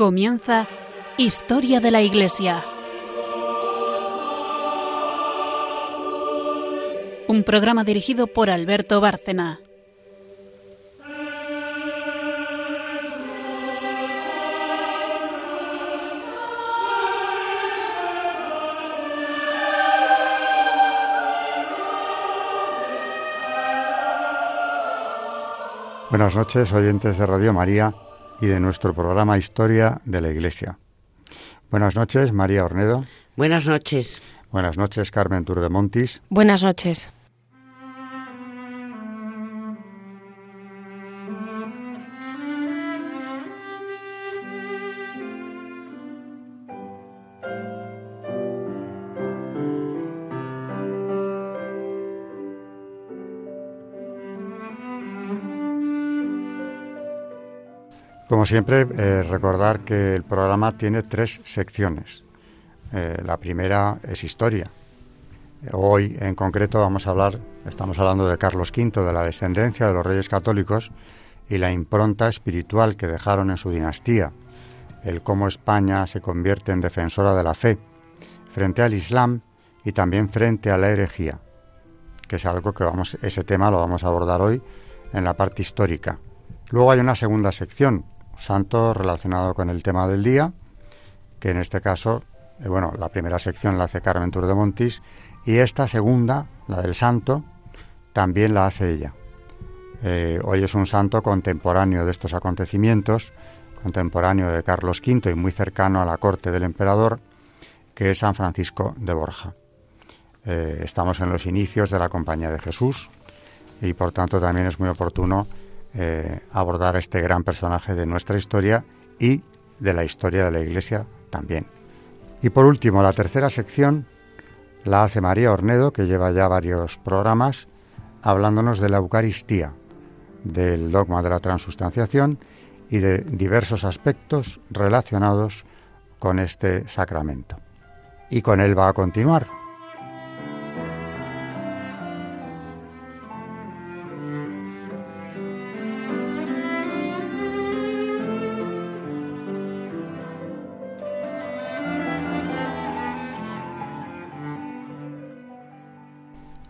Comienza Historia de la Iglesia. Un programa dirigido por Alberto Bárcena. Buenas noches, oyentes de Radio María y de nuestro programa Historia de la Iglesia. Buenas noches, María Ornedo. Buenas noches. Buenas noches, Carmen Turdemontis. Buenas noches. Como siempre, eh, recordar que el programa tiene tres secciones. Eh, la primera es historia. Hoy, en concreto, vamos a hablar, estamos hablando de Carlos V, de la descendencia de los reyes católicos y la impronta espiritual que dejaron en su dinastía, el cómo España se convierte en defensora de la fe frente al Islam y también frente a la herejía, que es algo que vamos, ese tema lo vamos a abordar hoy en la parte histórica. Luego hay una segunda sección santo relacionado con el tema del día, que en este caso, eh, bueno, la primera sección la hace Carmen Tour de Montis y esta segunda, la del santo, también la hace ella. Eh, hoy es un santo contemporáneo de estos acontecimientos, contemporáneo de Carlos V y muy cercano a la corte del emperador, que es San Francisco de Borja. Eh, estamos en los inicios de la Compañía de Jesús y por tanto también es muy oportuno eh, abordar a este gran personaje de nuestra historia y de la historia de la Iglesia también. Y por último, la tercera sección la hace María Ornedo, que lleva ya varios programas, hablándonos de la Eucaristía, del dogma de la transustanciación y de diversos aspectos relacionados con este sacramento. Y con él va a continuar,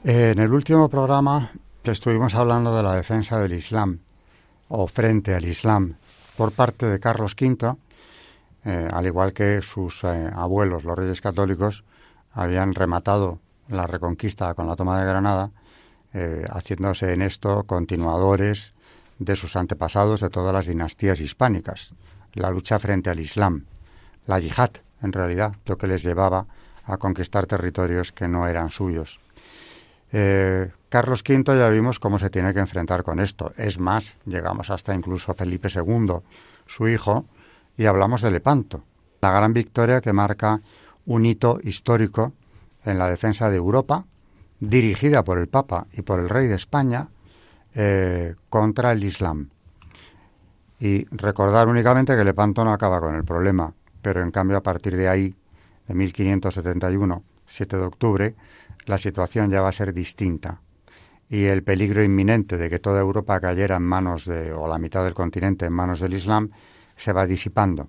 En el último programa estuvimos hablando de la defensa del Islam o frente al Islam por parte de Carlos V, eh, al igual que sus eh, abuelos, los reyes católicos, habían rematado la reconquista con la toma de Granada, eh, haciéndose en esto continuadores de sus antepasados de todas las dinastías hispánicas, la lucha frente al Islam, la yihad, en realidad, lo que les llevaba a conquistar territorios que no eran suyos. Eh, Carlos V ya vimos cómo se tiene que enfrentar con esto. Es más, llegamos hasta incluso Felipe II, su hijo, y hablamos de Lepanto, la gran victoria que marca un hito histórico en la defensa de Europa, dirigida por el Papa y por el Rey de España, eh, contra el Islam. Y recordar únicamente que Lepanto no acaba con el problema, pero en cambio a partir de ahí, de 1571, 7 de octubre, la situación ya va a ser distinta y el peligro inminente de que toda Europa cayera en manos de, o la mitad del continente en manos del Islam, se va disipando.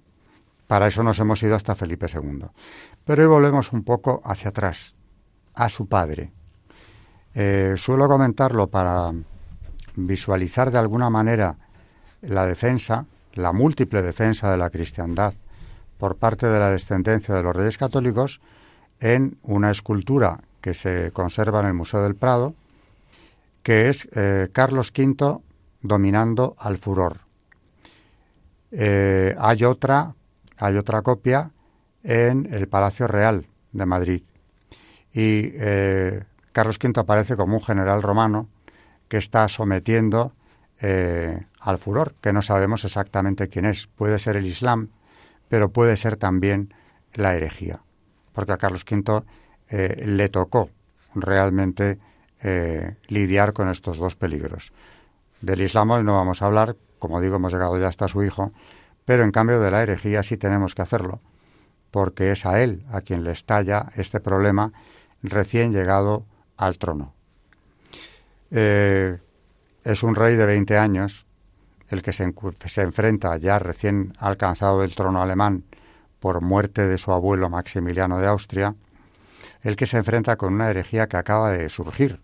Para eso nos hemos ido hasta Felipe II. Pero hoy volvemos un poco hacia atrás, a su padre. Eh, suelo comentarlo para visualizar de alguna manera la defensa, la múltiple defensa de la cristiandad por parte de la descendencia de los reyes católicos en una escultura que se conserva en el Museo del Prado, que es eh, Carlos V dominando al furor. Eh, hay otra, hay otra copia en el Palacio Real de Madrid. Y eh, Carlos V aparece como un general romano que está sometiendo al furor, que no sabemos exactamente quién es. Puede ser el Islam, pero puede ser también la herejía, porque a Carlos V eh, le tocó realmente eh, lidiar con estos dos peligros. Del Islam no vamos a hablar, como digo, hemos llegado ya hasta su hijo, pero en cambio de la herejía sí tenemos que hacerlo, porque es a él a quien le estalla este problema recién llegado al trono. Eh, es un rey de 20 años, el que se, se enfrenta ya recién alcanzado el trono alemán por muerte de su abuelo Maximiliano de Austria, el que se enfrenta con una herejía que acaba de surgir,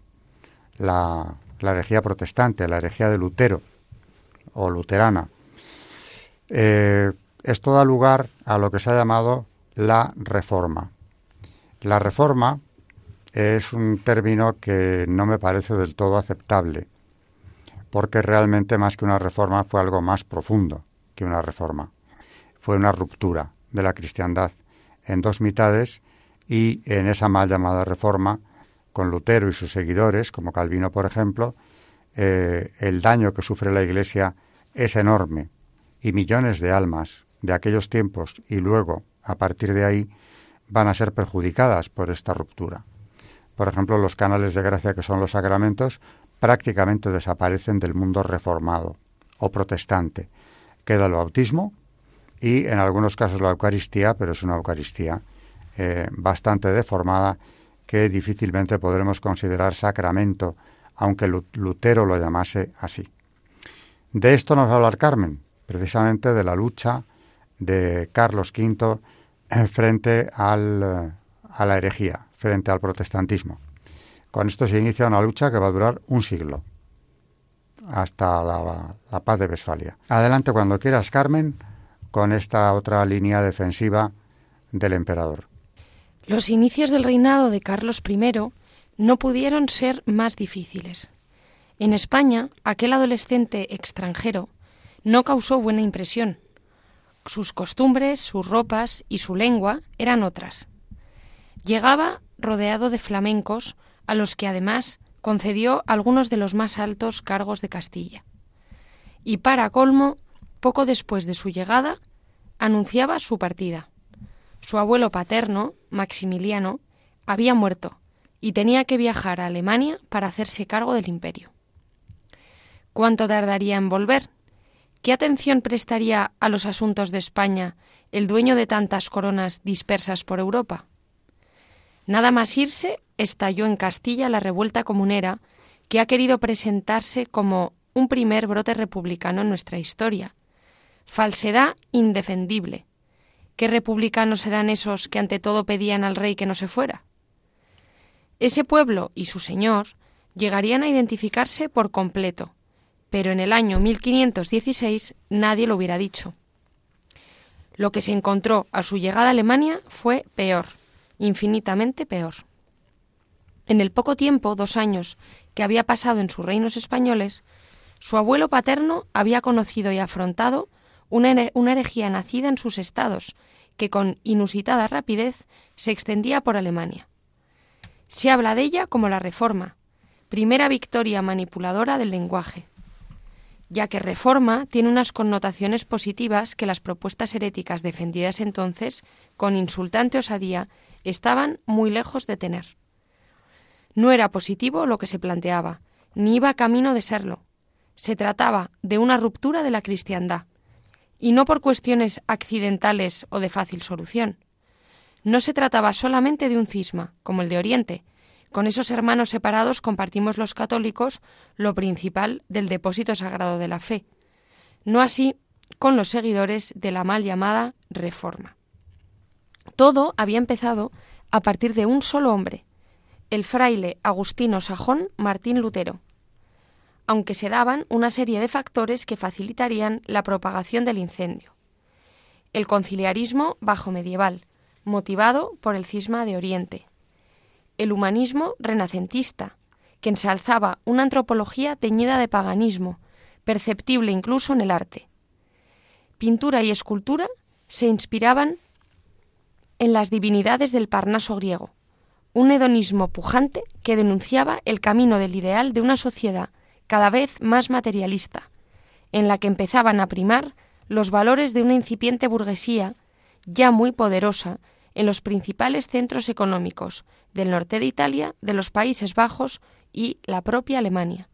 la, herejía protestante, la herejía de Lutero o luterana. Eh, esto da lugar a lo que se ha llamado la reforma. La reforma es un término que no me parece del todo aceptable, porque realmente más que una reforma fue algo más profundo que una reforma. Fue una ruptura de la cristiandad en dos mitades y en esa mal llamada reforma, con Lutero y sus seguidores, como Calvino por ejemplo, eh, el daño que sufre la Iglesia es enorme y millones de almas de aquellos tiempos y luego, a partir de ahí, van a ser perjudicadas por esta ruptura. Por ejemplo, los canales de gracia que son los sacramentos prácticamente desaparecen del mundo reformado o protestante. Queda el bautismo y en algunos casos la Eucaristía, pero es una Eucaristía eh, bastante deformada que difícilmente podremos considerar sacramento, aunque Lutero lo llamase así. De esto nos va a hablar Carmen, precisamente de la lucha de Carlos V eh, frente al, a la herejía, frente al protestantismo. Con esto se inicia una lucha que va a durar un siglo, hasta la, la paz de Westfalia. Adelante cuando quieras, Carmen, con esta otra línea defensiva del emperador. Los inicios del reinado de Carlos I no pudieron ser más difíciles. En España, aquel adolescente extranjero no causó buena impresión. Sus costumbres, sus ropas y su lengua eran otras. Llegaba rodeado de flamencos, a los que además concedió algunos de los más altos cargos de Castilla. Y para colmo, poco después de su llegada, anunciaba su partida. Su abuelo paterno, Maximiliano, había muerto y tenía que viajar a Alemania para hacerse cargo del imperio. ¿Cuánto tardaría en volver? ¿Qué atención prestaría a los asuntos de España el dueño de tantas coronas dispersas por Europa? Nada más irse, estalló en Castilla la revuelta comunera que ha querido presentarse como un primer brote republicano en nuestra historia. Falsedad indefendible, ¿Qué republicanos eran esos que ante todo pedían al rey que no se fuera? Ese pueblo y su señor llegarían a identificarse por completo, pero en el año 1516 nadie lo hubiera dicho. Lo que se encontró a su llegada a Alemania fue peor, infinitamente peor. En el poco tiempo, dos años, que había pasado en sus reinos españoles, su abuelo paterno había conocido y afrontado una, herejía nacida en sus estados, que con inusitada rapidez se extendía por Alemania. Se habla de ella como la Reforma, primera victoria manipuladora del lenguaje, ya que reforma tiene unas connotaciones positivas que las propuestas heréticas defendidas entonces, con insultante osadía, estaban muy lejos de tener. No era positivo lo que se planteaba, ni iba camino de serlo. Se trataba de una ruptura de la cristiandad, y no por cuestiones accidentales o de fácil solución. No se trataba solamente de un cisma, como el de Oriente. Con esos hermanos separados compartimos los católicos lo principal del depósito sagrado de la fe. No así con los seguidores de la mal llamada Reforma. Todo había empezado a partir de un solo hombre, el fraile Agustino Sajón Martín Lutero, aunque se daban una serie de factores que facilitarían la propagación del incendio. El conciliarismo bajo medieval, motivado por el cisma de Oriente. El humanismo renacentista, que ensalzaba una antropología teñida de paganismo, perceptible incluso en el arte. Pintura y escultura se inspiraban en las divinidades del Parnaso griego, un hedonismo pujante que denunciaba el camino del ideal de una sociedad cada vez más materialista, en la que empezaban a primar los valores de una incipiente burguesía ya muy poderosa en los principales centros económicos del norte de Italia, de los Países Bajos y la propia Alemania,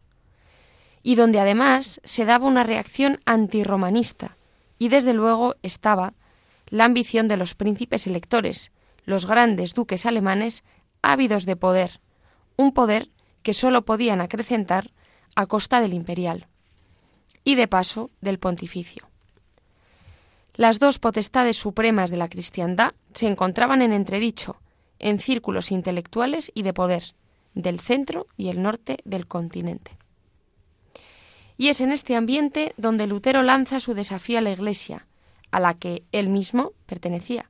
y donde además se daba una reacción antirromanista, y desde luego estaba la ambición de los príncipes electores, los grandes duques alemanes ávidos de poder, un poder que sólo podían acrecentar a costa del imperial. y de paso del pontificio. Las dos potestades supremas de la cristiandad se encontraban en entredicho, en círculos intelectuales y de poder, del centro y el norte del continente. Y es en este ambiente donde Lutero lanza su desafío a la Iglesia, a la que él mismo pertenecía.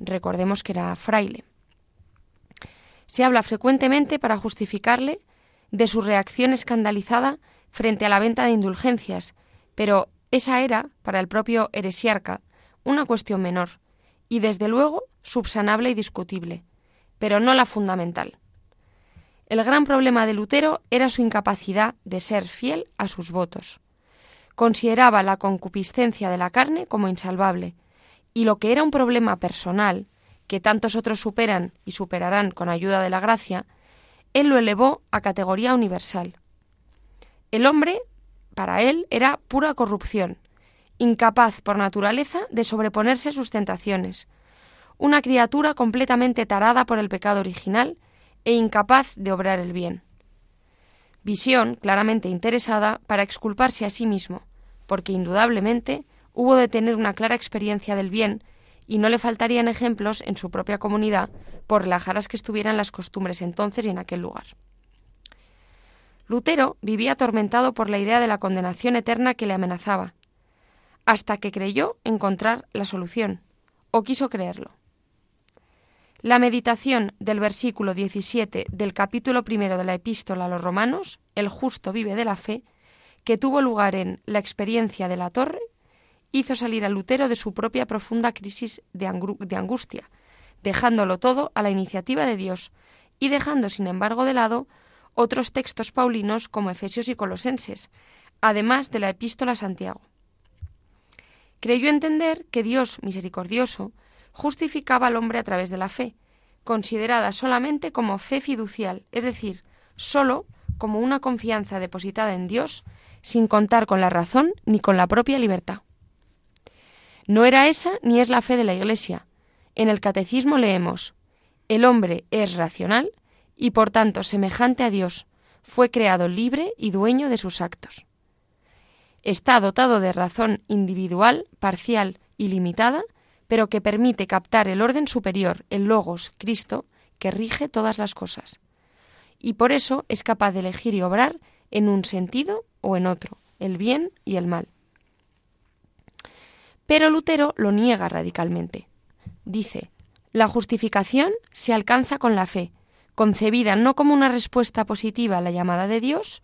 Recordemos que era fraile. Se habla frecuentemente para justificarle de su reacción escandalizada frente a la venta de indulgencias, pero esa era, para el propio heresiarca, una cuestión menor, y desde luego subsanable y discutible, pero no la fundamental. El gran problema de Lutero era su incapacidad de ser fiel a sus votos. Consideraba la concupiscencia de la carne como insalvable, y lo que era un problema personal, que tantos otros superan y superarán con ayuda de la gracia, él lo elevó a categoría universal. El hombre, para él, era pura corrupción, incapaz por naturaleza de sobreponerse sus tentaciones, una criatura completamente tarada por el pecado original e incapaz de obrar el bien. Visión claramente interesada para exculparse a sí mismo, porque indudablemente hubo de tener una clara experiencia del bien y no le faltarían ejemplos en su propia comunidad por relajadas que estuvieran las costumbres entonces y en aquel lugar. Lutero vivía atormentado por la idea de la condenación eterna que le amenazaba, hasta que creyó encontrar la solución, o quiso creerlo. La meditación del versículo 17 del capítulo primero de la epístola a los romanos, El justo vive de la fe, que tuvo lugar en la experiencia de la torre, hizo salir a Lutero de su propia profunda crisis de, angustia, dejándolo todo a la iniciativa de Dios y dejando, sin embargo, de lado otros textos paulinos como Efesios y Colosenses, además de la epístola a Santiago. Creyó entender que Dios misericordioso justificaba al hombre a través de la fe, considerada solamente como fe fiducial, es decir, sólo como una confianza depositada en Dios, sin contar con la razón ni con la propia libertad. No era esa ni es la fe de la Iglesia. En el Catecismo leemos, el hombre es racional y por tanto semejante a Dios, fue creado libre y dueño de sus actos. Está dotado de razón individual, parcial y limitada, pero que permite captar el orden superior, el logos, Cristo, que rige todas las cosas. Y por eso es capaz de elegir y obrar en un sentido o en otro, el bien y el mal. Pero Lutero lo niega radicalmente. Dice, la justificación se alcanza con la fe, concebida no como una respuesta positiva a la llamada de Dios,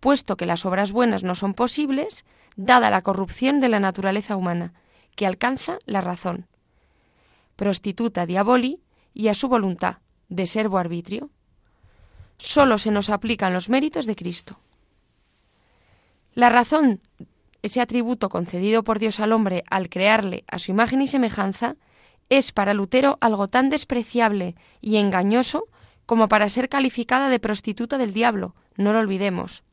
puesto que las obras buenas no son posibles, dada la corrupción de la naturaleza humana, que alcanza la razón, prostituta diaboli y a su voluntad de servo arbitrio. Solo se nos aplican los méritos de Cristo. La razón, ese atributo concedido por Dios al hombre al crearle a su imagen y semejanza, es para Lutero algo tan despreciable y engañoso como para ser calificada de prostituta del diablo, no lo olvidemos.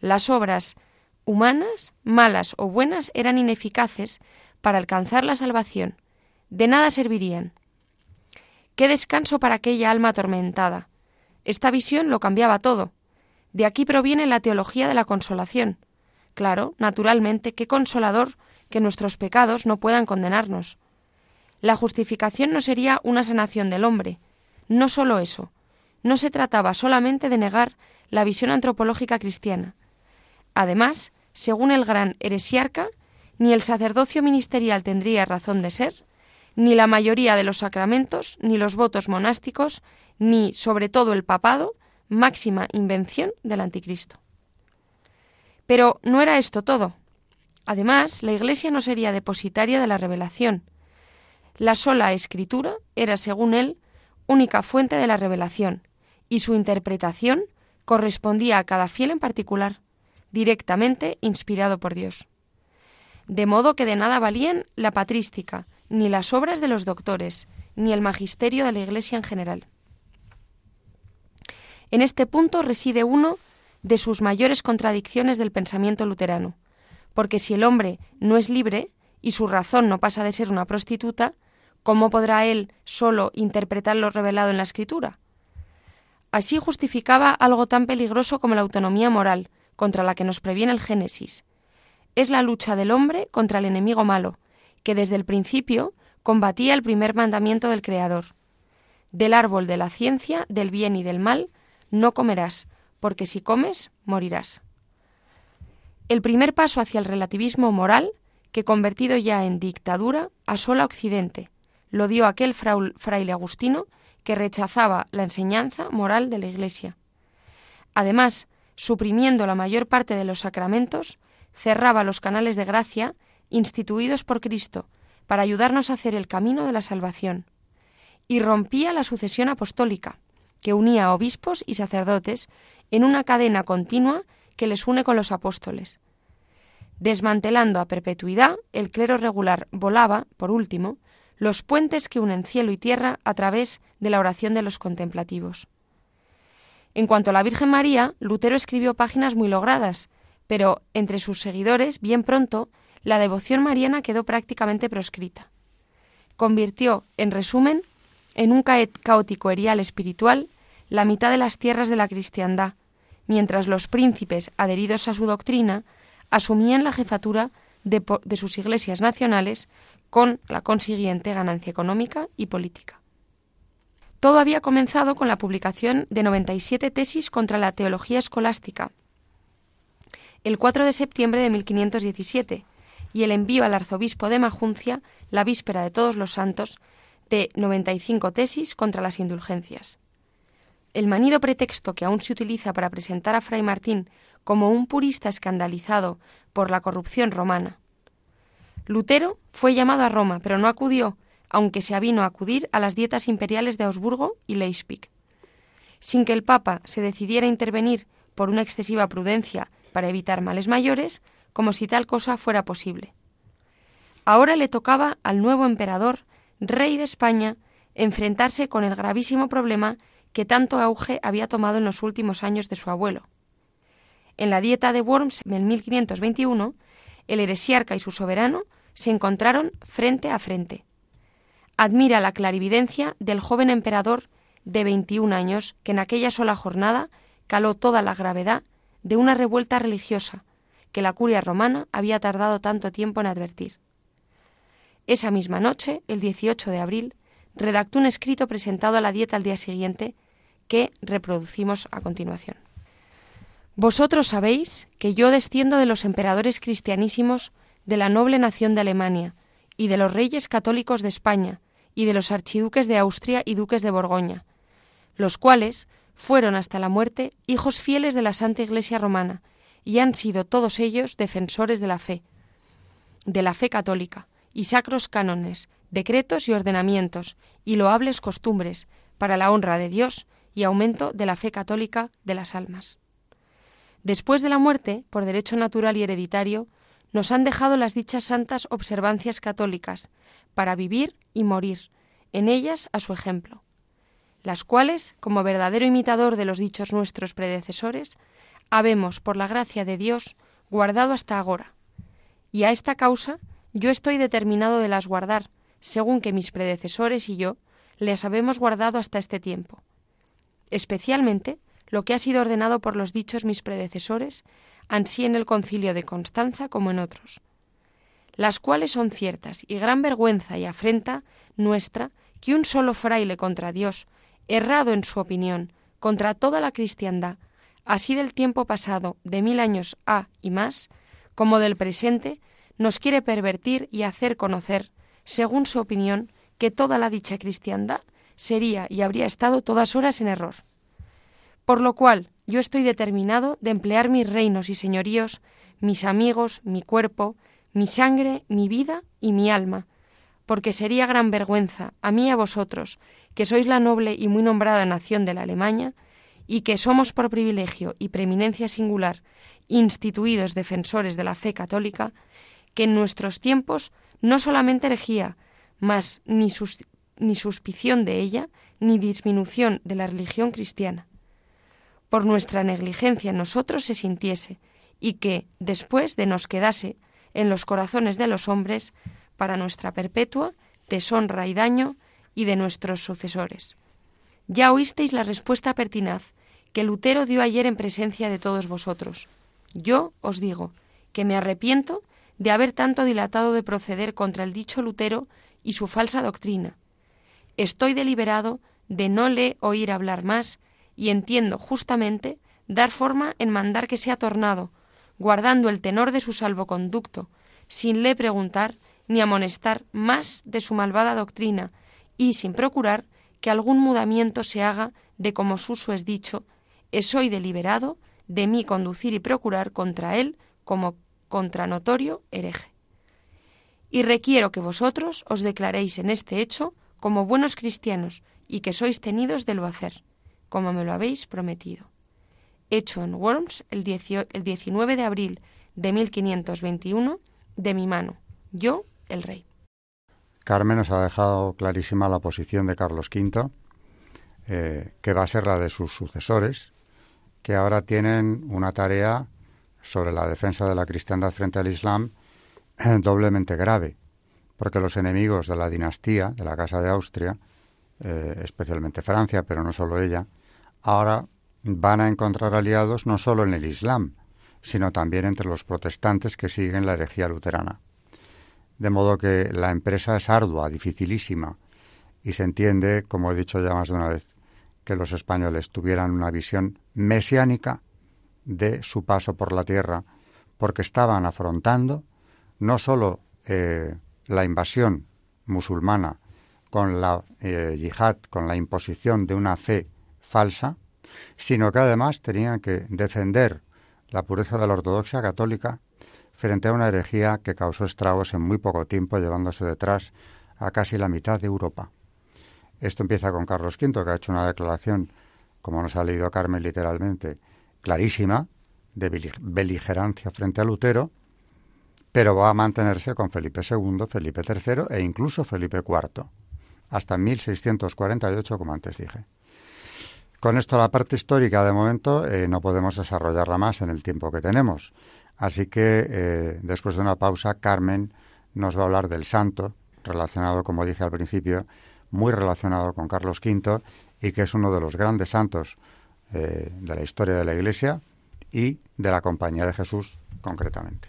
Las obras humanas, malas o buenas, eran ineficaces para alcanzar la salvación. De nada servirían. Qué descanso para aquella alma atormentada. Esta visión lo cambiaba todo. De aquí proviene la teología de la consolación. Claro, naturalmente, qué consolador que nuestros pecados no puedan condenarnos. La justificación no sería una sanación del hombre. No solo eso. No se trataba solamente de negar la visión antropológica cristiana. Además, según el gran heresiarca, ni el sacerdocio ministerial tendría razón de ser, ni la mayoría de los sacramentos, ni los votos monásticos, ni, sobre todo, el papado, máxima invención del anticristo. Pero no era esto todo. Además, la Iglesia no sería depositaria de la revelación. La sola escritura era, según él, única fuente de la revelación, y su interpretación correspondía a cada fiel en particular, directamente inspirado por Dios de modo que de nada valían la patrística, ni las obras de los doctores, ni el magisterio de la Iglesia en general. En este punto reside uno de sus mayores contradicciones del pensamiento luterano, porque si el hombre no es libre y su razón no pasa de ser una prostituta, ¿cómo podrá él solo interpretar lo revelado en la Escritura? Así justificaba algo tan peligroso como la autonomía moral, contra la que nos previene el Génesis, es la lucha del hombre contra el enemigo malo, que desde el principio combatía el primer mandamiento del Creador. Del árbol de la ciencia, del bien y del mal, no comerás, porque si comes, morirás. El primer paso hacia el relativismo moral, que convertido ya en dictadura, asola Occidente, lo dio aquel fraile agustino que rechazaba la enseñanza moral de la Iglesia. Además, suprimiendo la mayor parte de los sacramentos, cerraba los canales de gracia instituidos por Cristo para ayudarnos a hacer el camino de la salvación, y rompía la sucesión apostólica, que unía a obispos y sacerdotes en una cadena continua que les une con los apóstoles. Desmantelando a perpetuidad, el clero regular volaba, por último, los puentes que unen cielo y tierra a través de la oración de los contemplativos. En cuanto a la Virgen María, Lutero escribió páginas muy logradas, pero entre sus seguidores, bien pronto, la devoción mariana quedó prácticamente proscrita. Convirtió, en resumen, en un caótico erial espiritual la mitad de las tierras de la cristiandad, mientras los príncipes adheridos a su doctrina asumían la jefatura de, de sus iglesias nacionales con la consiguiente ganancia económica y política. Todo había comenzado con la publicación de 97 tesis contra la teología escolástica, el 4 de septiembre de 1517, y el envío al arzobispo de Majuncia, la víspera de Todos los Santos, de 95 tesis contra las indulgencias. El manido pretexto que aún se utiliza para presentar a Fray Martín como un purista escandalizado por la corrupción romana. Lutero fue llamado a Roma, pero no acudió, aunque se avino a acudir a las dietas imperiales de Augsburgo y Leipzig. Sin que el Papa se decidiera a intervenir por una excesiva prudencia para evitar males mayores, como si tal cosa fuera posible. Ahora le tocaba al nuevo emperador, rey de España, enfrentarse con el gravísimo problema que tanto auge había tomado en los últimos años de su abuelo. En la dieta de Worms en 1521, el heresiarca y su soberano se encontraron frente a frente. Admira la clarividencia del joven emperador de 21 años que en aquella sola jornada caló toda la gravedad de una revuelta religiosa que la curia romana había tardado tanto tiempo en advertir. Esa misma noche, el 18 de abril, redactó un escrito presentado a la dieta al día siguiente que reproducimos a continuación. Vosotros sabéis que yo desciendo de los emperadores cristianísimos de la noble nación de Alemania y de los reyes católicos de España y de los archiduques de Austria y duques de Borgoña, los cuales fueron hasta la muerte hijos fieles de la Santa Iglesia romana y han sido todos ellos defensores de la fe, de la fe católica, y sacros cánones, decretos y ordenamientos, y loables costumbres, para la honra de Dios y aumento de la fe católica de las almas. Después de la muerte, por derecho natural y hereditario, nos han dejado las dichas santas observancias católicas, para vivir y morir, en ellas a su ejemplo las cuales, como verdadero imitador de los dichos nuestros predecesores, habemos, por la gracia de Dios, guardado hasta ahora. Y a esta causa yo estoy determinado de las guardar, según que mis predecesores y yo les habemos guardado hasta este tiempo. Especialmente lo que ha sido ordenado por los dichos mis predecesores, ansí en el concilio de Constanza como en otros, las cuales son ciertas y gran vergüenza y afrenta nuestra que un solo fraile contra Dios, errado en su opinión, contra toda la cristiandad, así del tiempo pasado, de mil años a y más, como del presente, nos quiere pervertir y hacer conocer, según su opinión, que toda la dicha cristiandad sería y habría estado todas horas en error. Por lo cual, yo estoy determinado de emplear mis reinos y señoríos, mis amigos, mi cuerpo, mi sangre, mi vida y mi alma, porque sería gran vergüenza a mí y a vosotros, que sois la noble y muy nombrada nación de la Alemania, y que somos por privilegio y preeminencia singular instituidos defensores de la fe católica, que en nuestros tiempos no solamente herejía, mas ni, ni suspición de ella, ni disminución de la religión cristiana. Por nuestra negligencia en nosotros se sintiese, y que, después de nos quedase en los corazones de los hombres, para nuestra perpetua deshonra y daño y de nuestros sucesores. Ya oísteis la respuesta pertinaz que Lutero dio ayer en presencia de todos vosotros. Yo os digo que me arrepiento de haber tanto dilatado de proceder contra el dicho Lutero y su falsa doctrina. Estoy deliberado de no le oír hablar más y entiendo justamente dar forma en mandar que sea tornado, guardando el tenor de su salvoconducto, sin le preguntar ni amonestar más de su malvada doctrina, y sin procurar que algún mudamiento se haga de como suso es dicho, soy deliberado de mí conducir y procurar contra él como contra notorio hereje. Y requiero que vosotros os declaréis en este hecho como buenos cristianos y que sois tenidos de lo hacer, como me lo habéis prometido. Hecho en Worms el, 19 de abril de 1521, de mi mano, yo, el rey. Carmen nos ha dejado clarísima la posición de Carlos V, eh, que va a ser la de sus sucesores, que ahora tienen una tarea sobre la defensa de la cristiandad frente al Islam doblemente grave, porque los enemigos de la dinastía, de la Casa de Austria, eh, especialmente Francia, pero no solo ella, ahora van a encontrar aliados no solo en el Islam, sino también entre los protestantes que siguen la herejía luterana. De modo que la empresa es ardua, dificilísima, y se entiende, como he dicho ya más de una vez, que los españoles tuvieran una visión mesiánica de su paso por la tierra, porque estaban afrontando no solo eh, la invasión musulmana con la eh, yihad, con la imposición de una fe falsa, sino que además tenían que defender la pureza de la ortodoxia católica frente a una herejía que causó estragos en muy poco tiempo, llevándose detrás a casi la mitad de Europa. Esto empieza con Carlos V, que ha hecho una declaración, como nos ha leído Carmen literalmente, clarísima, de beligerancia frente a Lutero, pero va a mantenerse con Felipe II, Felipe III e incluso Felipe IV, hasta 1648, como antes dije. Con esto la parte histórica de momento eh, no podemos desarrollarla más en el tiempo que tenemos. Así que eh, después de una pausa, Carmen nos va a hablar del santo, relacionado, como dije al principio, muy relacionado con Carlos V y que es uno de los grandes santos eh, de la historia de la Iglesia y de la Compañía de Jesús concretamente.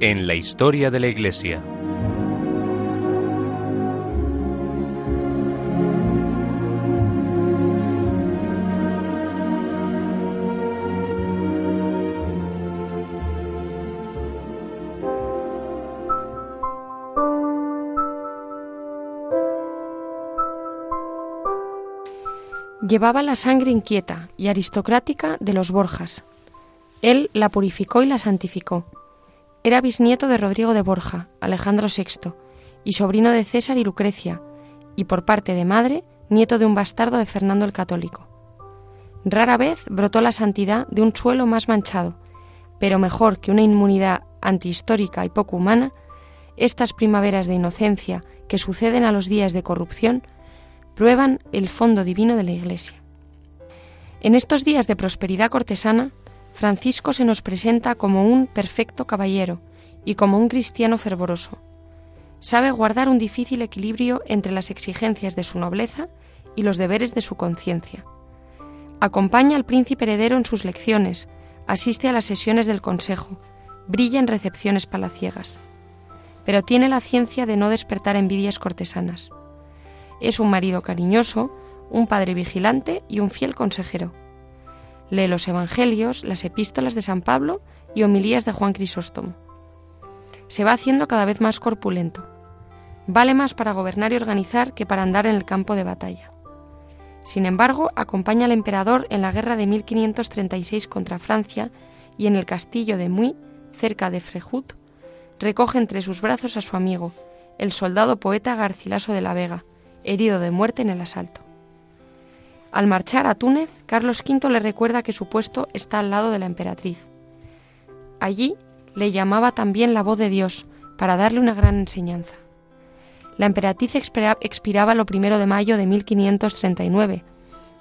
en la historia de la Iglesia. Llevaba la sangre inquieta y aristocrática de los Borjas. Él la purificó y la santificó era bisnieto de Rodrigo de Borja, Alejandro VI, y sobrino de César y Lucrecia, y por parte de madre, nieto de un bastardo de Fernando el Católico. Rara vez brotó la santidad de un suelo más manchado, pero mejor que una inmunidad antihistórica y poco humana, estas primaveras de inocencia que suceden a los días de corrupción prueban el fondo divino de la Iglesia. En estos días de prosperidad cortesana, Francisco se nos presenta como un perfecto caballero y como un cristiano fervoroso. Sabe guardar un difícil equilibrio entre las exigencias de su nobleza y los deberes de su conciencia. Acompaña al príncipe heredero en sus lecciones, asiste a las sesiones del Consejo, brilla en recepciones palaciegas. Pero tiene la ciencia de no despertar envidias cortesanas. Es un marido cariñoso, un padre vigilante y un fiel consejero. Lee los Evangelios, las epístolas de San Pablo y homilías de Juan Crisóstomo. Se va haciendo cada vez más corpulento. Vale más para gobernar y organizar que para andar en el campo de batalla. Sin embargo, acompaña al emperador en la guerra de 1536 contra Francia y en el castillo de Muy, cerca de Frejut, recoge entre sus brazos a su amigo, el soldado poeta Garcilaso de la Vega, herido de muerte en el asalto. Al marchar a Túnez, Carlos V le recuerda que su puesto está al lado de la emperatriz. Allí le llamaba también la voz de Dios para darle una gran enseñanza. La emperatriz expiraba lo primero de mayo de 1539,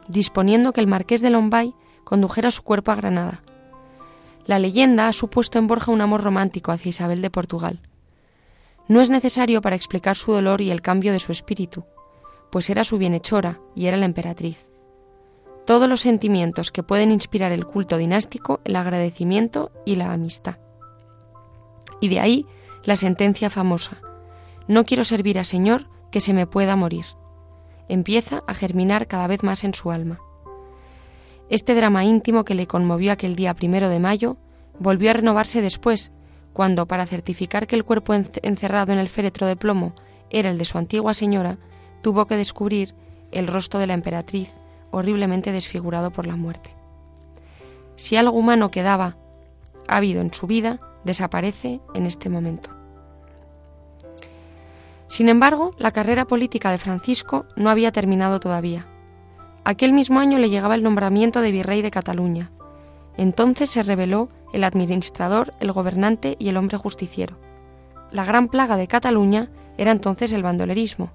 disponiendo que el marqués de Lombay condujera su cuerpo a Granada. La leyenda ha supuesto en Borja un amor romántico hacia Isabel de Portugal. No es necesario para explicar su dolor y el cambio de su espíritu, pues era su bienhechora y era la emperatriz todos los sentimientos que pueden inspirar el culto dinástico, el agradecimiento y la amistad. Y de ahí la sentencia famosa, no quiero servir a Señor que se me pueda morir. Empieza a germinar cada vez más en su alma. Este drama íntimo que le conmovió aquel día primero de mayo volvió a renovarse después, cuando, para certificar que el cuerpo encerrado en el féretro de plomo era el de su antigua señora, tuvo que descubrir el rostro de la emperatriz horriblemente desfigurado por la muerte. Si algo humano quedaba, ha habido en su vida, desaparece en este momento. Sin embargo, la carrera política de Francisco no había terminado todavía. Aquel mismo año le llegaba el nombramiento de virrey de Cataluña. Entonces se reveló el administrador, el gobernante y el hombre justiciero. La gran plaga de Cataluña era entonces el bandolerismo.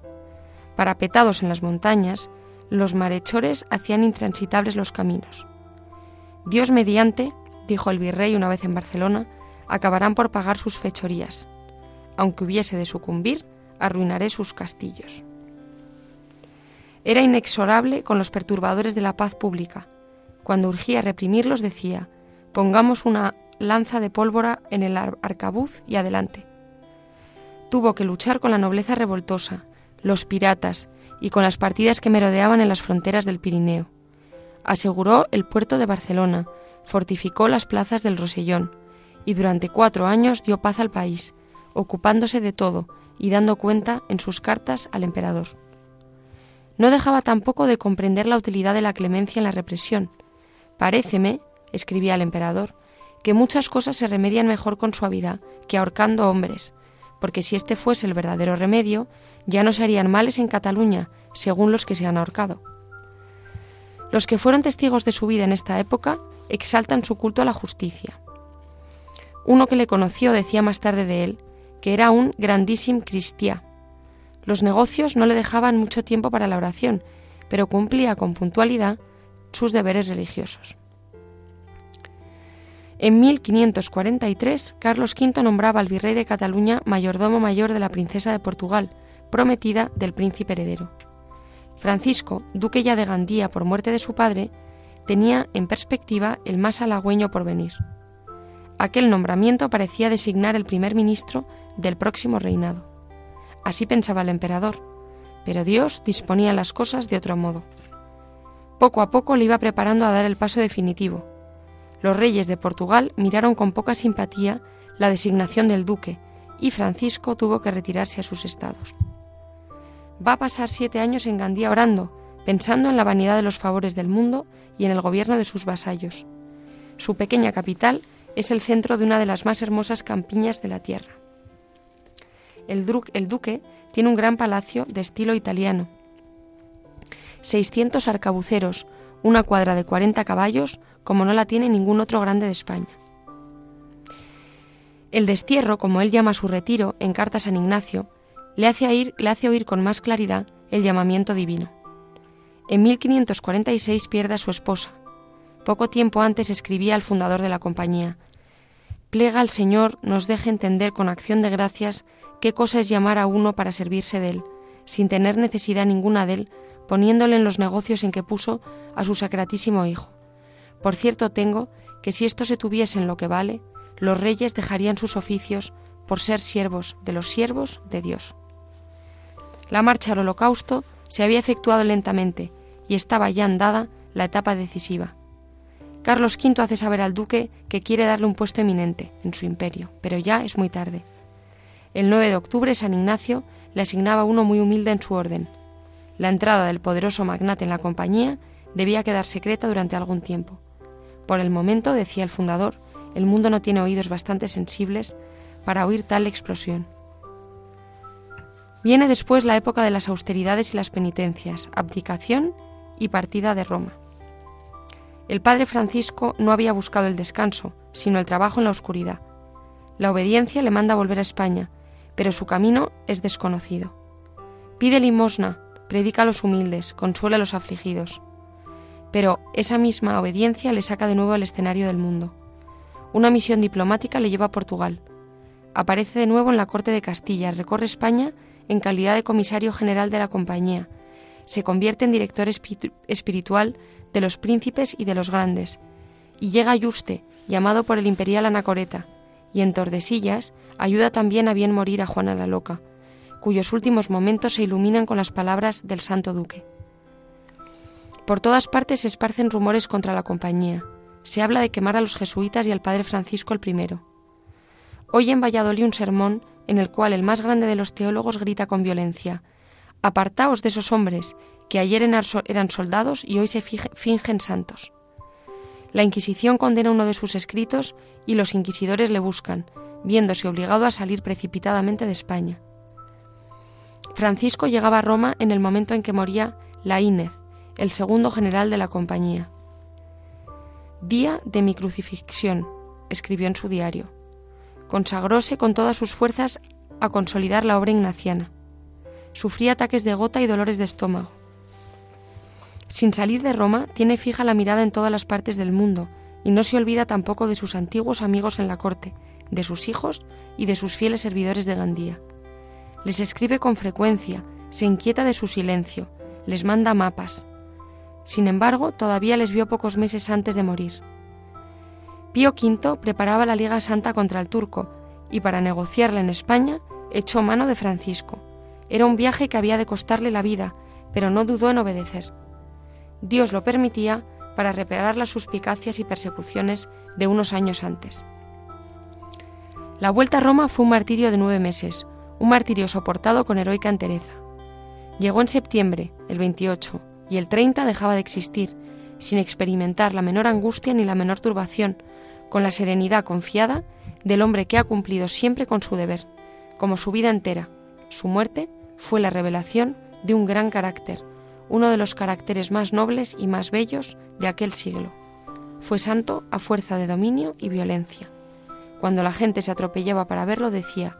Parapetados en las montañas, los marechores hacían intransitables los caminos. Dios mediante, dijo el virrey una vez en Barcelona, acabarán por pagar sus fechorías. Aunque hubiese de sucumbir, arruinaré sus castillos. Era inexorable con los perturbadores de la paz pública. Cuando urgía reprimirlos decía, pongamos una lanza de pólvora en el arcabuz y adelante. Tuvo que luchar con la nobleza revoltosa, los piratas, y con las partidas que merodeaban en las fronteras del Pirineo. Aseguró el puerto de Barcelona, fortificó las plazas del Rosellón y durante cuatro años dio paz al país, ocupándose de todo y dando cuenta en sus cartas al emperador. No dejaba tampoco de comprender la utilidad de la clemencia en la represión. Paréceme, escribía al emperador, que muchas cosas se remedian mejor con suavidad que ahorcando hombres, porque si este fuese el verdadero remedio, ya no se harían males en Cataluña, según los que se han ahorcado. Los que fueron testigos de su vida en esta época exaltan su culto a la justicia. Uno que le conoció decía más tarde de él que era un grandísimo cristiá. Los negocios no le dejaban mucho tiempo para la oración, pero cumplía con puntualidad sus deberes religiosos. En 1543, Carlos V nombraba al virrey de Cataluña mayordomo mayor de la princesa de Portugal, prometida del príncipe heredero. Francisco, duque ya de Gandía por muerte de su padre, tenía en perspectiva el más halagüeño porvenir. Aquel nombramiento parecía designar el primer ministro del próximo reinado. Así pensaba el emperador, pero Dios disponía las cosas de otro modo. Poco a poco le iba preparando a dar el paso definitivo, los reyes de Portugal miraron con poca simpatía la designación del duque y Francisco tuvo que retirarse a sus estados. Va a pasar siete años en Gandía orando, pensando en la vanidad de los favores del mundo y en el gobierno de sus vasallos. Su pequeña capital es el centro de una de las más hermosas campiñas de la tierra. El, duque tiene un gran palacio de estilo italiano, 600 arcabuceros, una cuadra de 40 caballos, como no la tiene ningún otro grande de España. El destierro, como él llama su retiro en Carta San Ignacio, le hace, oír, le hace oír con más claridad el llamamiento divino. En 1546 pierde a su esposa. Poco tiempo antes escribía al fundador de la compañía. Plega al Señor nos deje entender con acción de gracias qué cosa es llamar a uno para servirse de él, sin tener necesidad ninguna de él, poniéndole en los negocios en que puso a su sacratísimo Hijo. Por cierto tengo que si esto se tuviese en lo que vale, los reyes dejarían sus oficios por ser siervos de los siervos de Dios. La marcha al holocausto se había efectuado lentamente y estaba ya andada la etapa decisiva. Carlos V hace saber al duque que quiere darle un puesto eminente en su imperio, pero ya es muy tarde. El 9 de octubre San Ignacio le asignaba uno muy humilde en su orden. La entrada del poderoso magnate en la compañía debía quedar secreta durante algún tiempo. Por el momento, decía el fundador, el mundo no tiene oídos bastante sensibles para oír tal explosión. Viene después la época de las austeridades y las penitencias, abdicación y partida de Roma. El padre Francisco no había buscado el descanso, sino el trabajo en la oscuridad. La obediencia le manda volver a España, pero su camino es desconocido. Pide limosna, predica a los humildes, consuela a los afligidos. Pero esa misma obediencia le saca de nuevo al escenario del mundo. Una misión diplomática le lleva a Portugal. Aparece de nuevo en la corte de Castilla, recorre España en calidad de comisario general de la compañía. Se convierte en director espiritual de los príncipes y de los grandes, y llega a Yuste, llamado por el imperial Anacoreta, y en Tordesillas ayuda también a bien morir a Juana la Loca, cuyos últimos momentos se iluminan con las palabras del santo duque. Por todas partes se esparcen rumores contra la compañía. Se habla de quemar a los jesuitas y al padre Francisco el primero. Hoy en Valladolid un sermón en el cual el más grande de los teólogos grita con violencia Apartaos de esos hombres que ayer eran soldados y hoy se fingen santos. La Inquisición condena uno de sus escritos y los inquisidores le buscan, viéndose obligado a salir precipitadamente de España. Francisco llegaba a Roma en el momento en que moría Laínez, el segundo general de la compañía. Día de mi crucifixión, escribió en su diario. Consagróse con todas sus fuerzas a consolidar la obra ignaciana. Sufría ataques de gota y dolores de estómago. Sin salir de Roma, tiene fija la mirada en todas las partes del mundo y no se olvida tampoco de sus antiguos amigos en la corte, de sus hijos y de sus fieles servidores de Gandía. Les escribe con frecuencia, se inquieta de su silencio, les manda mapas. Sin embargo, todavía les vio pocos meses antes de morir. Pío V preparaba la Liga Santa contra el turco y para negociarla en España echó mano de Francisco. Era un viaje que había de costarle la vida, pero no dudó en obedecer. Dios lo permitía para reparar las suspicacias y persecuciones de unos años antes. La vuelta a Roma fue un martirio de nueve meses, un martirio soportado con heroica entereza. Llegó en septiembre, el 28, y el 30 dejaba de existir, sin experimentar la menor angustia ni la menor turbación, con la serenidad confiada del hombre que ha cumplido siempre con su deber, como su vida entera. Su muerte fue la revelación de un gran carácter, uno de los caracteres más nobles y más bellos de aquel siglo. Fue santo a fuerza de dominio y violencia. Cuando la gente se atropellaba para verlo decía,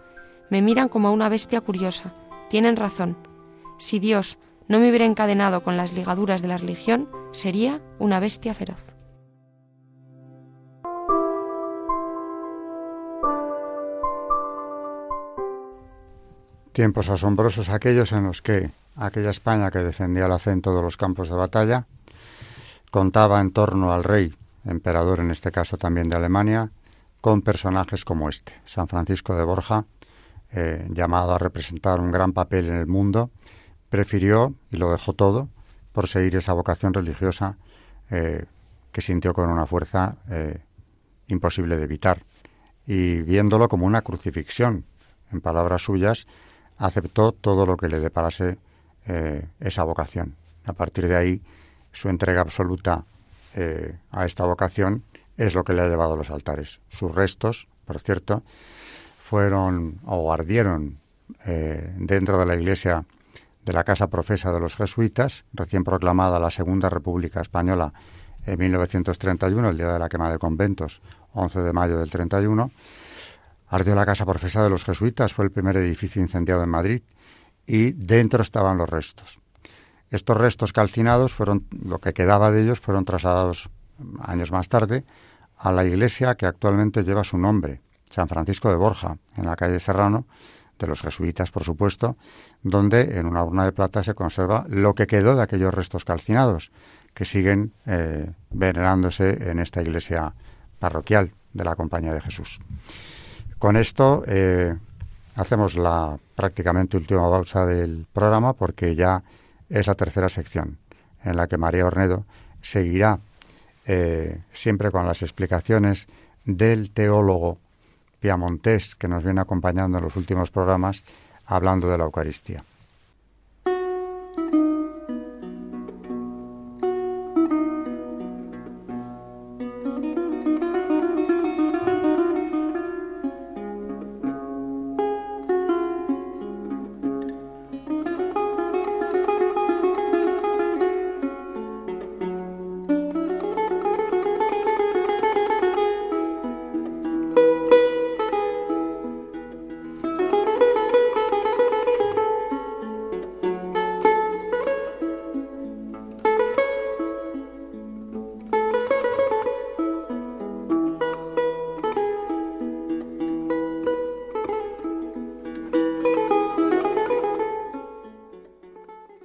me miran como a una bestia curiosa, tienen razón. Si Dios no me hubiera encadenado con las ligaduras de la religión, sería una bestia feroz. Tiempos asombrosos aquellos en los que aquella España que defendía la fe en todos los campos de batalla contaba en torno al rey, emperador en este caso también de Alemania, con personajes como este, San Francisco de Borja, eh, llamado a representar un gran papel en el mundo, prefirió y lo dejó todo por seguir esa vocación religiosa eh, que sintió con una fuerza eh, imposible de evitar. Y viéndolo como una crucifixión, en palabras suyas, aceptó todo lo que le deparase eh, esa vocación. A partir de ahí, su entrega absoluta eh, a esta vocación es lo que le ha llevado a los altares. Sus restos, por cierto, fueron o ardieron eh, dentro de la iglesia de la Casa Profesa de los Jesuitas, recién proclamada la Segunda República Española en 1931, el día de la quema de conventos, 11 de mayo del 31, Ardió la casa profesa de los jesuitas, fue el primer edificio incendiado en Madrid y dentro estaban los restos. Estos restos calcinados fueron, lo que quedaba de ellos, fueron trasladados años más tarde, a la iglesia que actualmente lleva su nombre, San Francisco de Borja, en la calle Serrano, de los jesuitas, por supuesto, donde en una urna de plata se conserva lo que quedó de aquellos restos calcinados, que siguen eh, venerándose en esta iglesia parroquial de la Compañía de Jesús. Con esto eh, hacemos la prácticamente última pausa del programa porque ya es la tercera sección en la que María Ornedo seguirá eh, siempre con las explicaciones del teólogo piamontés que nos viene acompañando en los últimos programas hablando de la Eucaristía.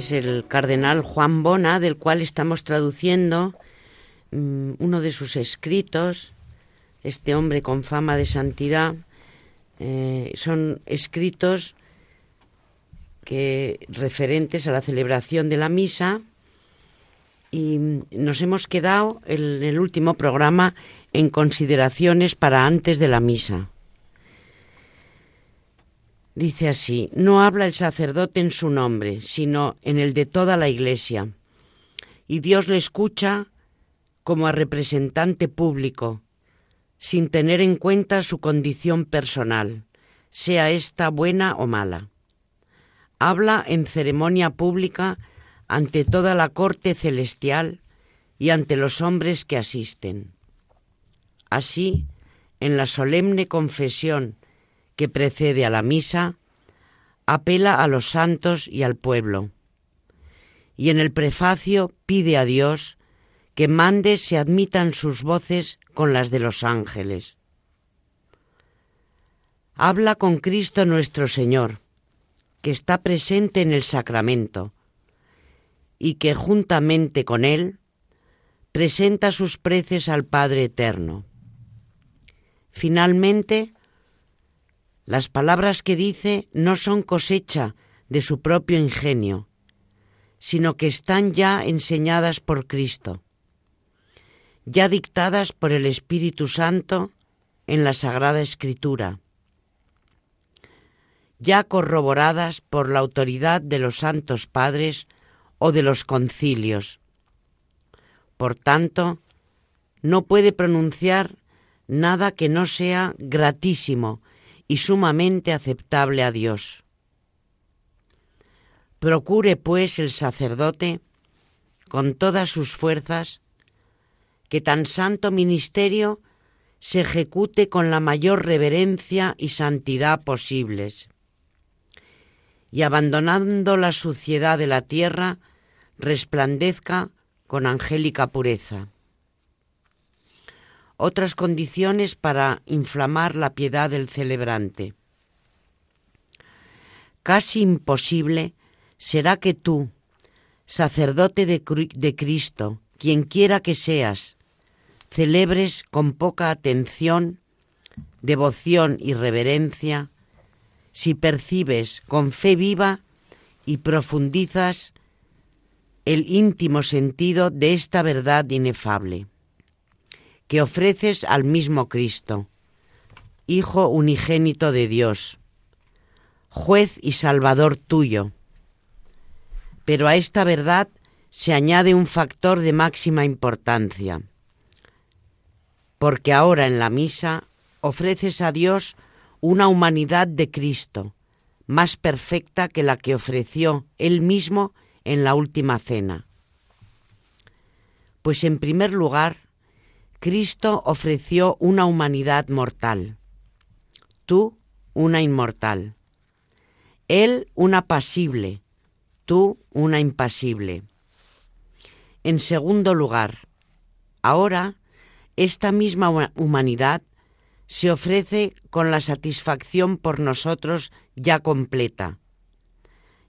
Es el cardenal Juan Bona, del cual estamos traduciendo mm, uno de sus escritos, este hombre con fama de santidad. Eh, son escritos que referentes a la celebración de la misa y nos hemos quedado en el último programa en consideraciones para antes de la misa. Dice así, no habla el sacerdote en su nombre, sino en el de toda la Iglesia. Y Dios le escucha como a representante público, sin tener en cuenta su condición personal, sea esta buena o mala. Habla en ceremonia pública ante toda la corte celestial y ante los hombres que asisten. Así, en la solemne confesión que precede a la misa, apela a los santos y al pueblo. Y en el prefacio pide a Dios que mande se admitan sus voces con las de los ángeles. Habla con Cristo nuestro Señor, que está presente en el sacramento, y que juntamente con Él presenta sus preces al Padre Eterno. Finalmente, las palabras que dice no son cosecha de su propio ingenio, sino que están ya enseñadas por Cristo, ya dictadas por el Espíritu Santo en la Sagrada Escritura, ya corroboradas por la autoridad de los santos padres o de los concilios. Por tanto, no puede pronunciar nada que no sea gratísimo y sumamente aceptable a Dios. Procure, pues, el sacerdote, con todas sus fuerzas, que tan santo ministerio se ejecute con la mayor reverencia y santidad posibles, y abandonando la suciedad de la tierra, resplandezca con angélica pureza otras condiciones para inflamar la piedad del celebrante. Casi imposible será que tú, sacerdote de, Cristo, quien quiera que seas, celebres con poca atención, devoción y reverencia, si percibes con fe viva y profundizas el íntimo sentido de esta verdad inefable que ofreces al mismo Cristo, Hijo unigénito de Dios, juez y salvador tuyo, Pero a esta verdad se añade un factor de máxima importancia, porque ahora en la misa ofreces a Dios una humanidad de Cristo, más perfecta que la que ofreció Él mismo en la última cena. Pues en primer lugar, Cristo ofreció una humanidad mortal, tú una inmortal, Él una pasible, tú una impasible. En segundo lugar, ahora esta misma humanidad se ofrece con la satisfacción por nosotros ya completa,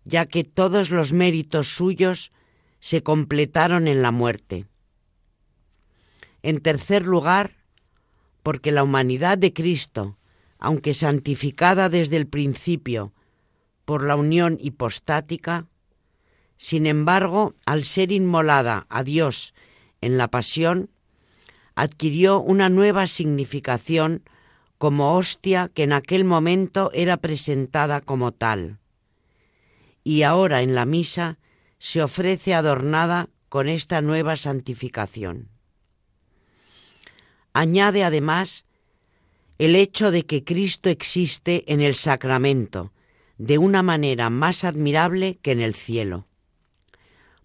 ya que todos los méritos suyos se completaron en la muerte. En tercer lugar, porque la humanidad de Cristo, aunque santificada desde el principio por la unión hipostática, sin embargo, al ser inmolada a Dios en la pasión, adquirió una nueva significación como hostia que en aquel momento era presentada como tal. Y ahora en la misa se ofrece adornada con esta nueva santificación. Añade además el hecho de que Cristo existe en el sacramento de una manera más admirable que en el cielo,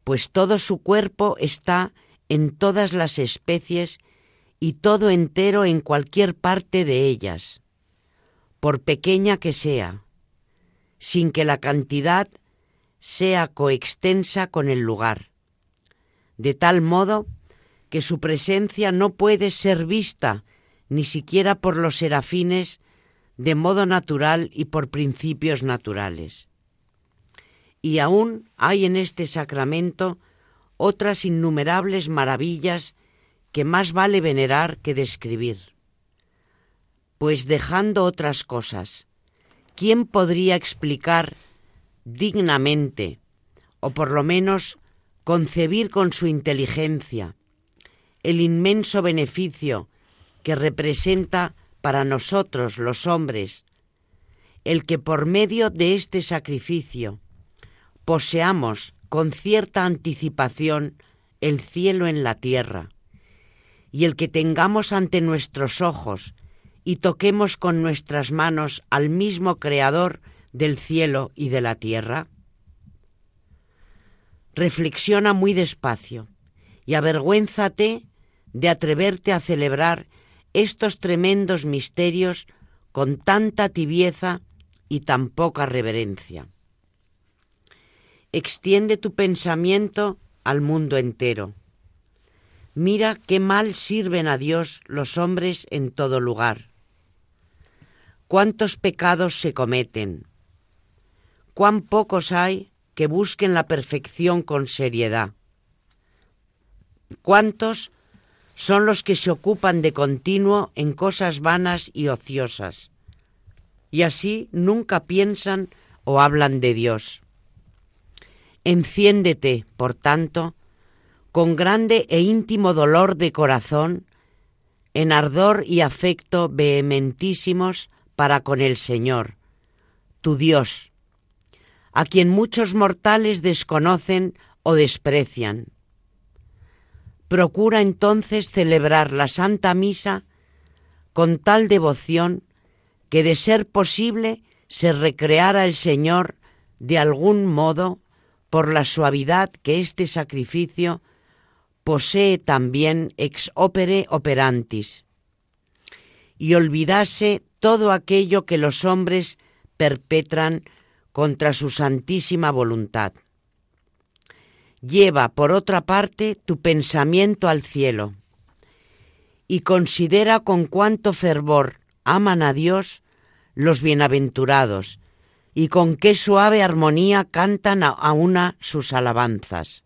pues todo su cuerpo está en todas las especies y todo entero en cualquier parte de ellas, por pequeña que sea, sin que la cantidad sea coextensa con el lugar, de tal modo que su presencia no puede ser vista ni siquiera por los serafines de modo natural y por principios naturales. Y aún hay en este sacramento otras innumerables maravillas que más vale venerar que describir. Pues dejando otras cosas, ¿quién podría explicar dignamente, o por lo menos concebir con su inteligencia, el inmenso beneficio que representa para nosotros los hombres el que por medio de este sacrificio poseamos con cierta anticipación el cielo en la tierra, y el que tengamos ante nuestros ojos y toquemos con nuestras manos al mismo Creador del cielo y de la tierra? Reflexiona muy despacio y avergüénzate de atreverte a celebrar estos tremendos misterios con tanta tibieza y tan poca reverencia. Extiende tu pensamiento al mundo entero Mira qué mal sirven a Dios los hombres en todo lugar. Cuántos pecados se cometen. Cuán pocos hay que busquen la perfección con seriedad. Cuántos son los que se ocupan de continuo en cosas vanas y ociosas. Y así nunca piensan o hablan de Dios. Enciéndete, por tanto, con grande e íntimo dolor de corazón, en ardor y afecto vehementísimos para con el Señor, tu Dios, a quien muchos mortales desconocen o desprecian. Procura entonces celebrar la Santa Misa con tal devoción que de ser posible se recreara el Señor de algún modo por la suavidad que este sacrificio posee también ex opere operantis, y olvidase todo aquello que los hombres perpetran contra su santísima voluntad. Lleva, por otra parte, tu pensamiento al cielo y considera con cuánto fervor aman a Dios los bienaventurados y con qué suave armonía cantan a una sus alabanzas.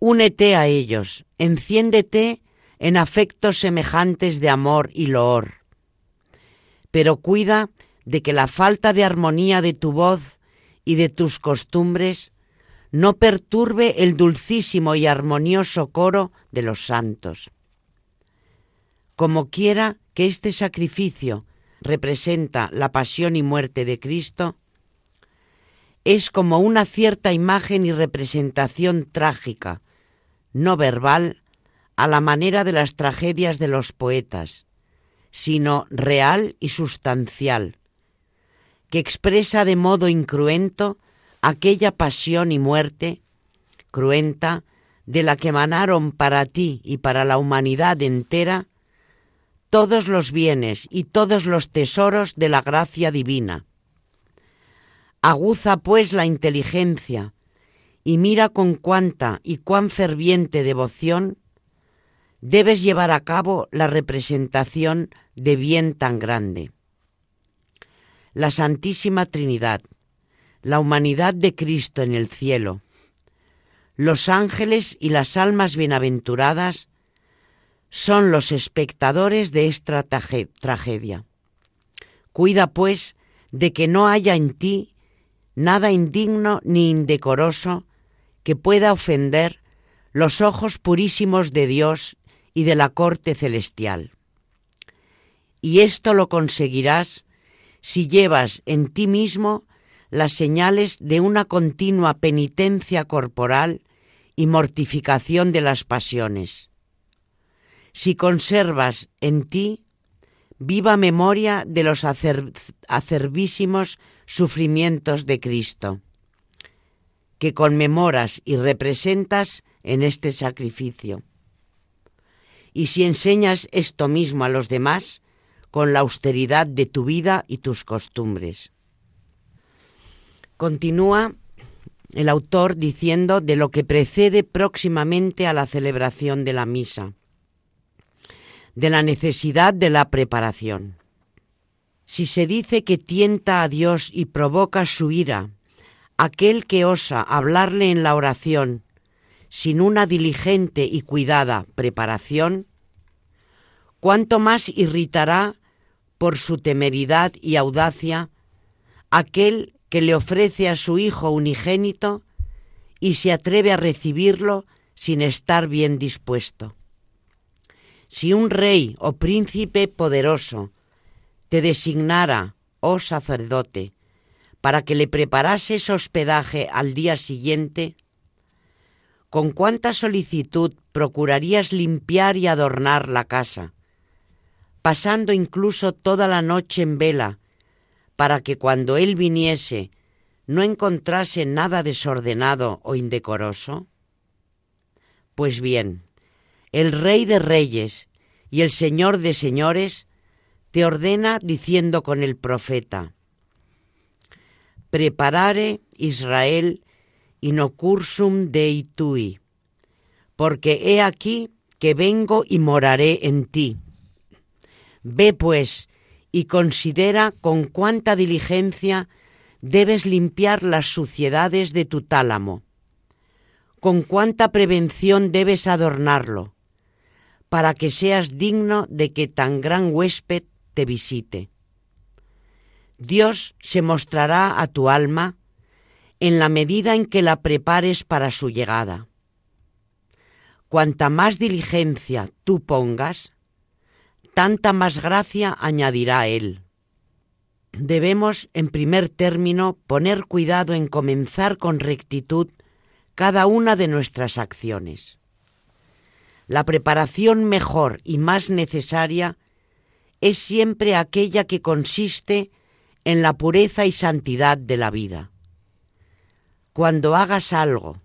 Únete a ellos, enciéndete en afectos semejantes de amor y loor. Pero cuida de que la falta de armonía de tu voz y de tus costumbres no perturbe el dulcísimo y armonioso coro de los santos. Como quiera que este sacrificio representa la pasión y muerte de Cristo, es como una cierta imagen y representación trágica, no verbal, a la manera de las tragedias de los poetas, sino real y sustancial, que expresa de modo incruento aquella pasión y muerte cruenta de la que emanaron para ti y para la humanidad entera todos los bienes y todos los tesoros de la gracia divina. Aguza pues la inteligencia y mira con cuánta y cuán ferviente devoción debes llevar a cabo la representación de bien tan grande. La Santísima Trinidad, la humanidad de Cristo en el cielo, los ángeles y las almas bienaventuradas son los espectadores de esta tragedia. Cuida, pues, de que no haya en ti nada indigno ni indecoroso que pueda ofender los ojos purísimos de Dios y de la corte celestial. Y esto lo conseguirás si llevas en ti mismo las señales de una continua penitencia corporal y mortificación de las pasiones si conservas en ti viva memoria de los acervísimos sufrimientos de Cristo, que conmemoras y representas en este sacrificio. Y si enseñas esto mismo a los demás, con la austeridad de tu vida y tus costumbres. Continúa el autor diciendo de lo que precede próximamente a la celebración de la misa de la necesidad de la preparación. Si se dice que tienta a Dios y provoca su ira, aquel que osa hablarle en la oración sin una diligente y cuidada preparación, cuánto más irritará por su temeridad y audacia aquel que le ofrece a su Hijo unigénito y se atreve a recibirlo sin estar bien dispuesto. Si un rey o príncipe poderoso te designara, oh sacerdote, para que le preparases hospedaje al día siguiente, ¿con cuánta solicitud procurarías limpiar y adornar la casa, pasando incluso toda la noche en vela, para que cuando él viniese no encontrase nada desordenado o indecoroso? Pues bien, el Rey de Reyes y el Señor de Señores, te ordena diciendo con el profeta, Preparare Israel inocursum deitui, porque he aquí que vengo y moraré en ti. Ve pues y considera con cuánta diligencia debes limpiar las suciedades de tu tálamo, con cuánta prevención debes adornarlo, para que seas digno de que tan gran huésped te visite. Dios se mostrará a tu alma en la medida en que la prepares para su llegada. Cuanta más diligencia tú pongas, tanta más gracia añadirá Él. Debemos, en primer término, poner cuidado en comenzar con rectitud cada una de nuestras acciones. La preparación mejor y más necesaria es siempre aquella que consiste en la pureza y santidad de la vida. Cuando hagas algo,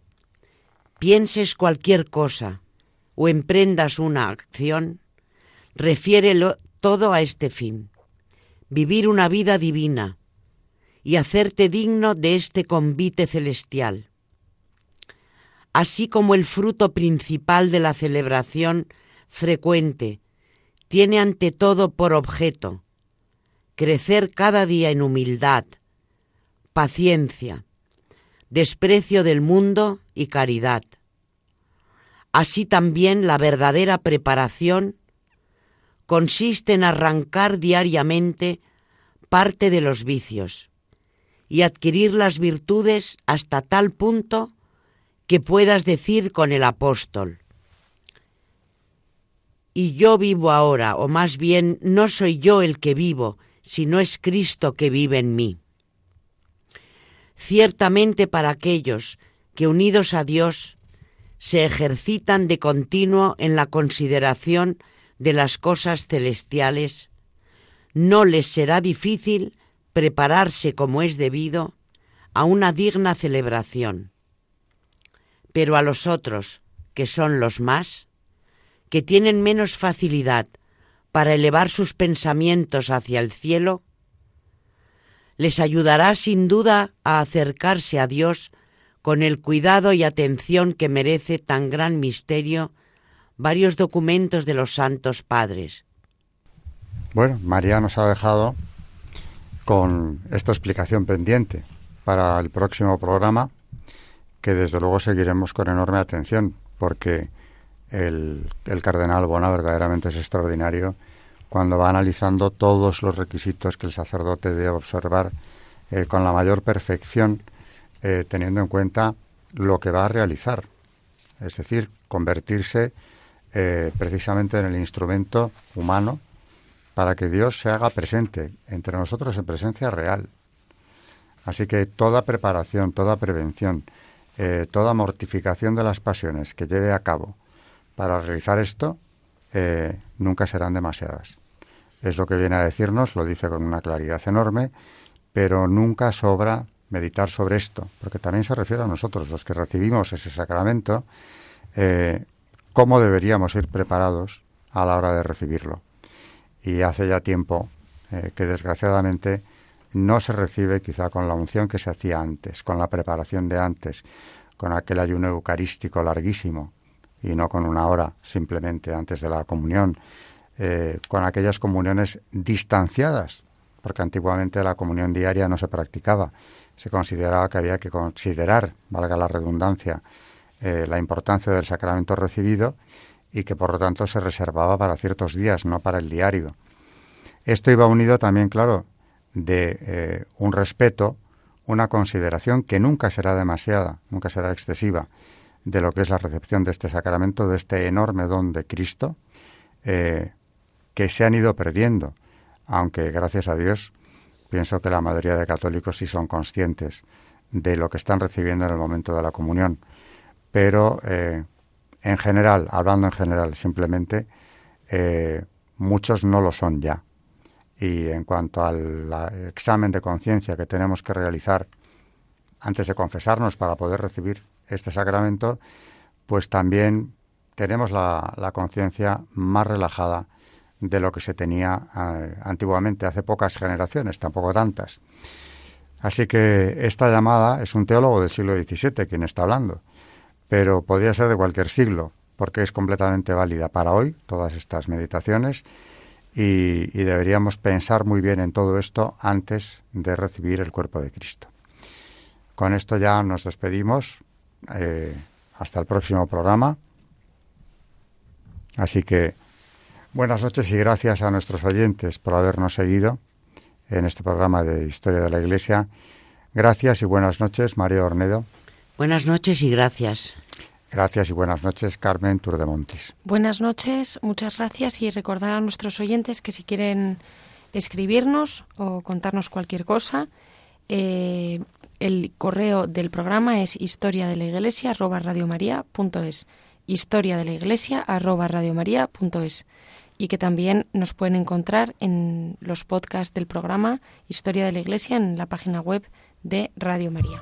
pienses cualquier cosa o emprendas una acción, refiérelo todo a este fin, vivir una vida divina y hacerte digno de este convite celestial así como el fruto principal de la celebración frecuente, tiene ante todo por objeto crecer cada día en humildad, paciencia, desprecio del mundo y caridad. Así también la verdadera preparación consiste en arrancar diariamente parte de los vicios y adquirir las virtudes hasta tal punto que puedas decir con el apóstol, y yo vivo ahora, o más bien no soy yo el que vivo, sino es Cristo que vive en mí. ciertamente para aquellos que unidos a Dios se ejercitan de continuo en la consideración de las cosas celestiales, no les será difícil prepararse como es debido a una digna celebración. Pero a los otros, que son los más, que tienen menos facilidad para elevar sus pensamientos hacia el cielo, les ayudará sin duda a acercarse a Dios con el cuidado y atención que merece tan gran misterio varios documentos de los santos padres. Bueno, María nos ha dejado con esta explicación pendiente para el próximo programa, que desde luego seguiremos con enorme atención, porque el, el cardenal Bona verdaderamente es extraordinario cuando va analizando todos los requisitos que el sacerdote debe observar eh, con la mayor perfección, eh, teniendo en cuenta lo que va a realizar. Es decir, convertirse eh, precisamente en el instrumento humano para que Dios se haga presente entre nosotros en presencia real. Así que toda preparación, toda prevención, toda mortificación de las pasiones que lleve a cabo para realizar esto eh, nunca serán demasiadas. Es lo que viene a decirnos, lo dice con una claridad enorme, pero nunca sobra meditar sobre esto, porque también se refiere a nosotros, los que recibimos ese sacramento, eh, cómo deberíamos ir preparados a la hora de recibirlo. Y hace ya tiempo eh, que desgraciadamente no se recibe quizá con la unción que se hacía antes, con la preparación de antes, con aquel ayuno eucarístico larguísimo, y no con una hora simplemente antes de la comunión, eh, con aquellas comuniones distanciadas, porque antiguamente la comunión diaria no se practicaba. Se consideraba que había que considerar, valga la redundancia, eh, la importancia del sacramento recibido y que por lo tanto se reservaba para ciertos días, no para el diario. Esto iba unido también, claro, de eh, un respeto, una consideración que nunca será demasiada, nunca será excesiva, de lo que es la recepción de este sacramento, de este enorme don de Cristo, eh, que se han ido perdiendo, aunque gracias a Dios pienso que la mayoría de católicos sí son conscientes de lo que están recibiendo en el momento de la comunión. Pero eh, en general, hablando en general simplemente, eh, muchos no lo son ya. Y en cuanto al examen de conciencia que tenemos que realizar antes de confesarnos para poder recibir este sacramento, pues también tenemos la, conciencia más relajada de lo que se tenía eh, antiguamente, hace pocas generaciones, tampoco tantas. Así que esta llamada es un teólogo del siglo XVII quien está hablando, pero podría ser de cualquier siglo, porque es completamente válida para hoy, todas estas meditaciones, y, deberíamos pensar muy bien en todo esto antes de recibir el cuerpo de Cristo. Con esto ya nos despedimos. Eh, hasta el próximo programa. Así que buenas noches y gracias a nuestros oyentes por habernos seguido en este programa de Historia de la Iglesia. Gracias y buenas noches, María Ornedo. Buenas noches y gracias. Gracias y buenas noches, Carmen Turdemontis. Buenas noches, muchas gracias y recordar a nuestros oyentes que si quieren escribirnos o contarnos cualquier cosa, eh, el correo del programa es historia de la iglesia arroba historia de la iglesia arroba y que también nos pueden encontrar en los podcasts del programa Historia de la Iglesia en la página web de Radio María.